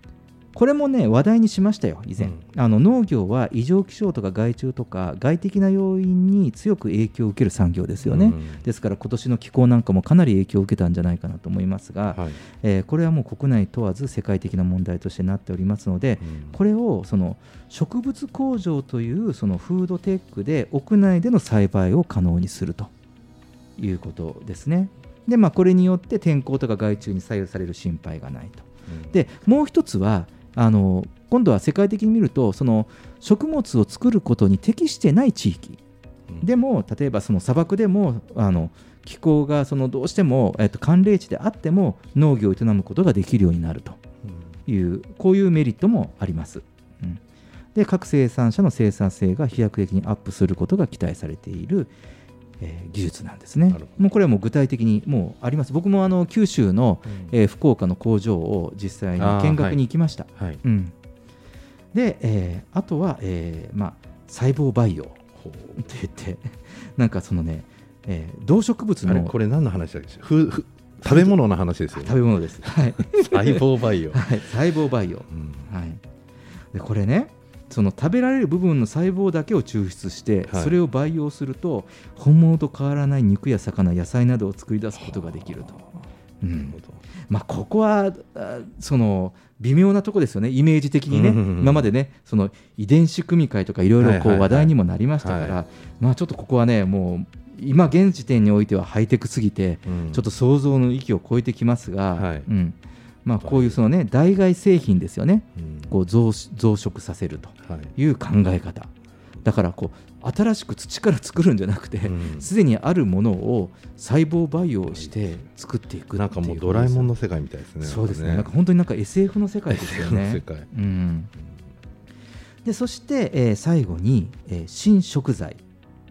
これもね話題にしましたよ以前、うん。あの農業は異常気象とか害虫とか外的な要因に強く影響を受ける産業ですよね、うん。ですから今年の気候なんかもかなり影響を受けたんじゃないかなと思いますが、はい。えーこれはもう国内問わず世界的な問題としてなっておりますので、うん。これをその植物工場というそのフードテックで屋内での栽培を可能にすると。いうことですね。でまあ、これによって天候とか害虫に左右される心配がないと。うん。でもう一つはあの今度は世界的に見るとその食物を作ることに適してない地域。うん。でも例えばその砂漠でもあの気候がそのどうしても、えっと、寒冷地であっても農業を営むことができるようになると。いうこういうメリットもあります。うん。で各生産者の生産性が飛躍的にアップすることが期待されている、えー技術なんですね。もうこれはもう具体的にもうあります。僕もあの九州の、えー福岡の工場を実際に見学に行きました。はい。うん、で、えーあとは、えーまあ、細胞培養って言って なんかそのね、えー動植物のこれ何の話だっけ？ふふ食べ物の話ですよね。食べ物です。はい。細胞培養、はい、細胞培養、うん。はい、でこれねその食べられる部分の細胞だけを抽出して、はい。それを培養すると本物と変わらない肉や魚野菜などを作り出すことができると、うん。まあ、ここはあその微妙なとこですよね。イメージ的にね、今までねその遺伝子組み換えとかいろいろ話題にもなりましたから、はまあ、ちょっとここはねもう今現時点においてはハイテクすぎて、うん。ちょっと想像の域を超えてきますが、はい。うんまあ、こういうその、ね、代替製品ですよね。うん。こう増増殖させるとはい。いう考え方。だからこう新しく土から作るんじゃなくてうん。すで、にあるものを細胞培養して作っていくなんかもうドラえもんの世界みたいですねそうですね。なんかん本当になんか SF の世界ですよね。世。界。うん、でそして、えー最後に、えー新食材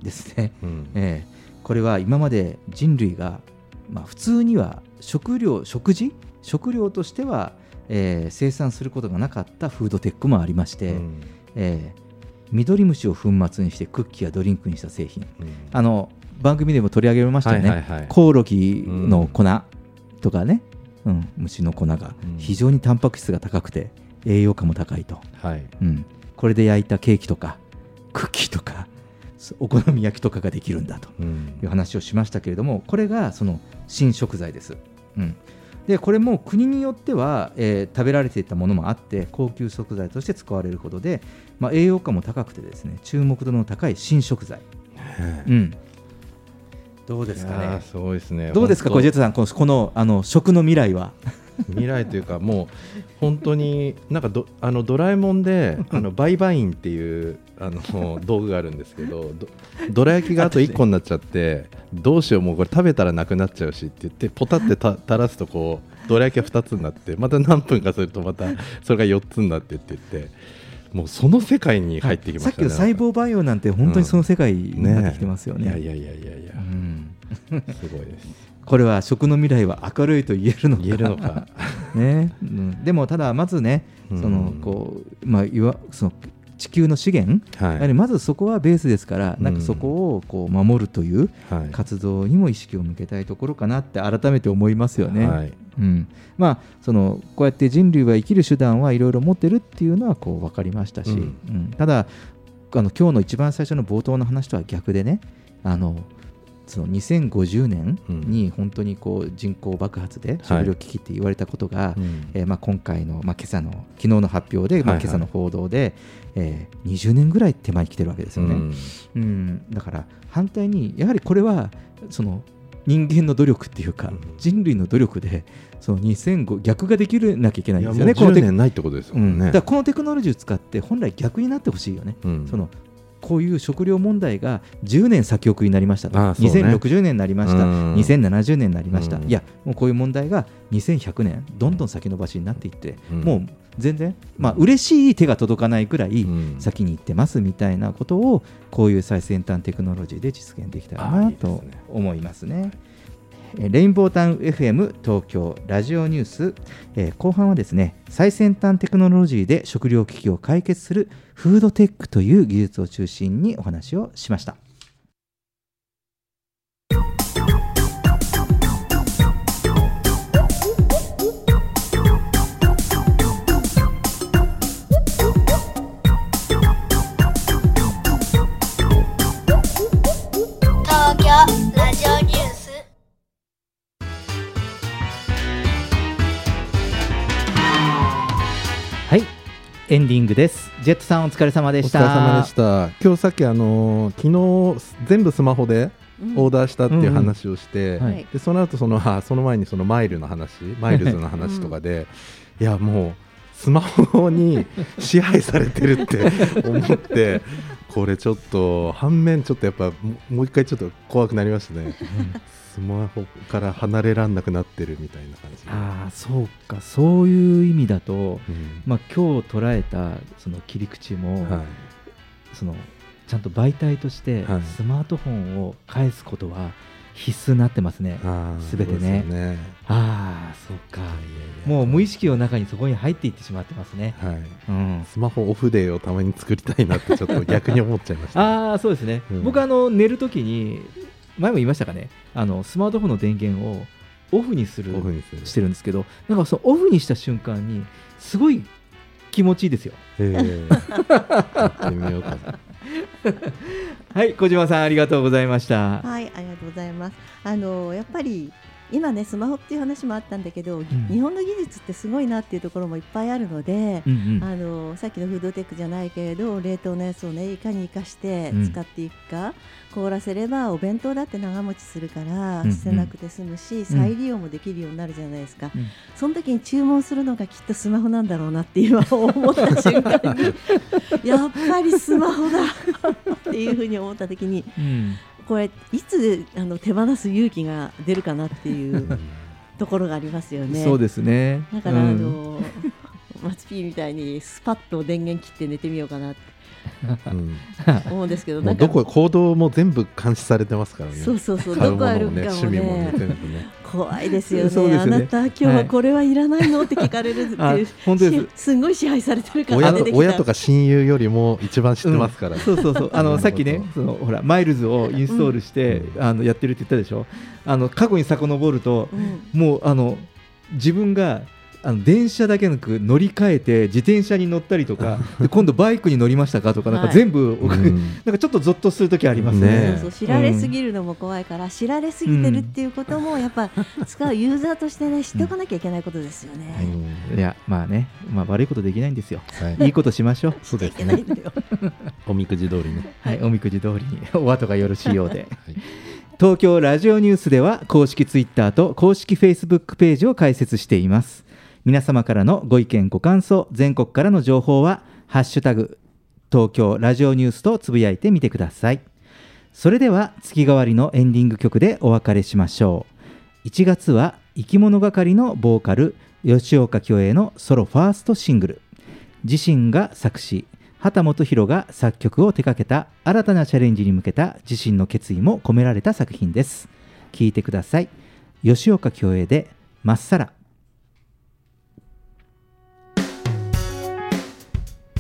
ですね。うん。えーこれは今まで人類が、まあ、普通には食料食事食料としては、えー生産することがなかったフードテックもありまして、うん。えーミドリムシを粉末にしてクッキーやドリンクにした製品。うん。あの番組でも取り上げましたよね、はいはいはい。コオロギの粉とかね、うん、虫の粉が。うん。非常にタンパク質が高くて栄養価も高いと、はい。うん、これで焼いたケーキとかクッキーとかお好み焼きとかができるんだとうん。いう話をしましたけれどもこれがその新食材です。うんでこれも国によっては、えー食べられていたものもあって高級食材として使われるほどで、まあ、栄養価も高くてですね注目度の高い新食材、うん、どうですかね。すごいですね。どうですか小ジェットさんこのこのあの食の未来は未来というかもう本当になんかど あのドラえもんであのバイバインっていうあの道具があるんですけどどどら焼きがあと1個になっちゃってどうしようもうこれ食べたらなくなっちゃうしって言ってポタってた垂らすとこうどら焼きが2つになってまた何分かするとまたそれが4つになってって言ってもうその世界に入ってきましたね、さっきの細胞培養なんて本当にその世界になってきてますよね。いやいやいやいやいや、うん。すごいですこれは食の未来は明るいと言えるのか。言えるのか。ね。うん、でもただまずねうん。そのこう、まあ、いわその地球の資源、はい。やはりまずそこはベースですから、なんかそこをこう守るというはい。活動にも意識を向けたいところかなって改めて思いますよね。はい。うん。まあ、そのこうやって人類は生きる手段はいろいろ持ってるっていうのはこう分かりましたし、うん。うん。ただあの今日の一番最初の冒頭の話とは逆でねあのその2050年に本当にこう人口爆発で食料危機って言われたことが、うん。えーまあ、今回の、まあ、今朝の昨日の発表で、まあ、今朝の報道で、えー20年ぐらい手前に来てるわけですよね。うん。うん、だから反対にやはりこれはその人間の努力っていうか、人類の努力でその2005逆ができるなきゃいけないんですよね。いやもう10このテク年ないってことですもんね。うん。だからこのテクノロジーを使って本来逆になってほしいよね。うん。そのこういう食料問題が10年先送りになりましたと、ね。2060年になりました、うん。2070年になりました、うん。いや、もうこういう問題が2100年、どんどん先延ばしになっていって、うん。もう全然、まあ嬉しい手が届かないくらい先に行ってますみたいなことを、こういう最先端テクノロジーで実現できたらなと思いますね。レインボータウン FM 東京ラジオニュース、えー後半はですね最先端テクノロジーで食料危機を解決するフードテックという技術を中心にお話をしました。エンディングです。ジェットさんお疲れ様でした。お疲れ様でした。今日さっきあのー昨日全部スマホでオーダーしたっていう話をして、うん。うんはい。でその後そのあその前にそのマイルの話マイルズの話とかで、いやもうスマホに支配されてるって思って これちょっと反面ちょっとやっぱももう一回ちょっと怖くなりましたね、スマホから離れらんなくなってるみたいな感じでああそうか。そういう意味だと、ん。まあ、今日捉えたその切り口も、はい。そのちゃんと媒体としてはい。スマートフォンを返すことは必須になってますね。すべてね。よね。ああそうか。もう無意識の中にそこに入っていってしまってますね、はい。うん、スマホオフデーをたまに作りたいなってちょっと逆に思っちゃいました。ああそうですね、うん。僕あの寝るときに前も言いましたかね。あのスマートフォンの電源をオフにするオフにする。してるんですけどなんかそのオフにした瞬間にすごい気持ちいいですよ。えー。やってみようか。なはい小島さんありがとうございましたはい、ありがとうございます。あのやっぱり今ねスマホっていう話もあったんだけど、ん。日本の技術ってすごいなっていうところもいっぱいあるので、うんうん。あのさっきのフードテックじゃないけれど冷凍のやつをねいかに生かしてうん。使っていくか、凍らせればお弁当だって長持ちするからうんうん。捨てなくて済むし、再利用もできるようになるじゃないですか、うん。その時に注文するのがきっとスマホなんだろうなって今 思った瞬間に。やっぱりスマホだっていうふうに思った時にうんこれいつあの手放す勇気が出るかなっていう ところがありますよね。そうですねだから、うんあのマツピーみたいにスパッと電源切って寝てみようかなってうん思うんですけど、もうんどこ行動も全部監視されてますからね。そうそうそうどこものもね歩くかも趣味もねね。全部ね。怖いですよね。そうですね。あなた今日はこれはいらないのって聞かれるってあいう本当です。しすんごい支配されてるから親と親とか親友よりも一番知ってますから、うん。そうそうそう。あのさっきねそのほらマイルズをインストールして、うん。あのやってるって言ったでしょ。あの過去に遡ると、うん。もうあの自分があの電車だけなく乗り換えて自転車に乗ったりとか で今度バイクに乗りましたかとかなんかはい。全部、ん。なんかちょっとゾッとする時ありますね。ね。そうそう知られすぎるのも怖いから、知られすぎてるっていうこともやっぱ使うユーザーとしてね知っておかなきゃいけないことですよね。い。やまあね、まあ、悪いことできないんですよ、はい。いいことしましょう。そうですいけないんだよ。おみくじ通りね。はい、おみくじ通り。にお後がよろしいようで、東京ラジオニュースでは公式ツイッターと公式フェイスブックページを開設しています皆様からのご意見ご感想全国からの情報は「ハッシュタグ東京ラジオニュース」とつぶやいてみてください。それでは月替わりのエンディング曲でお別れしましょう。1月は生き物係のボーカル吉岡京栄のソロファーストシングル。自身が作詞畑本博が作曲を手掛けた新たなチャレンジに向けた自身の決意も込められた作品です。聴いてください。吉岡京栄で「まっさら」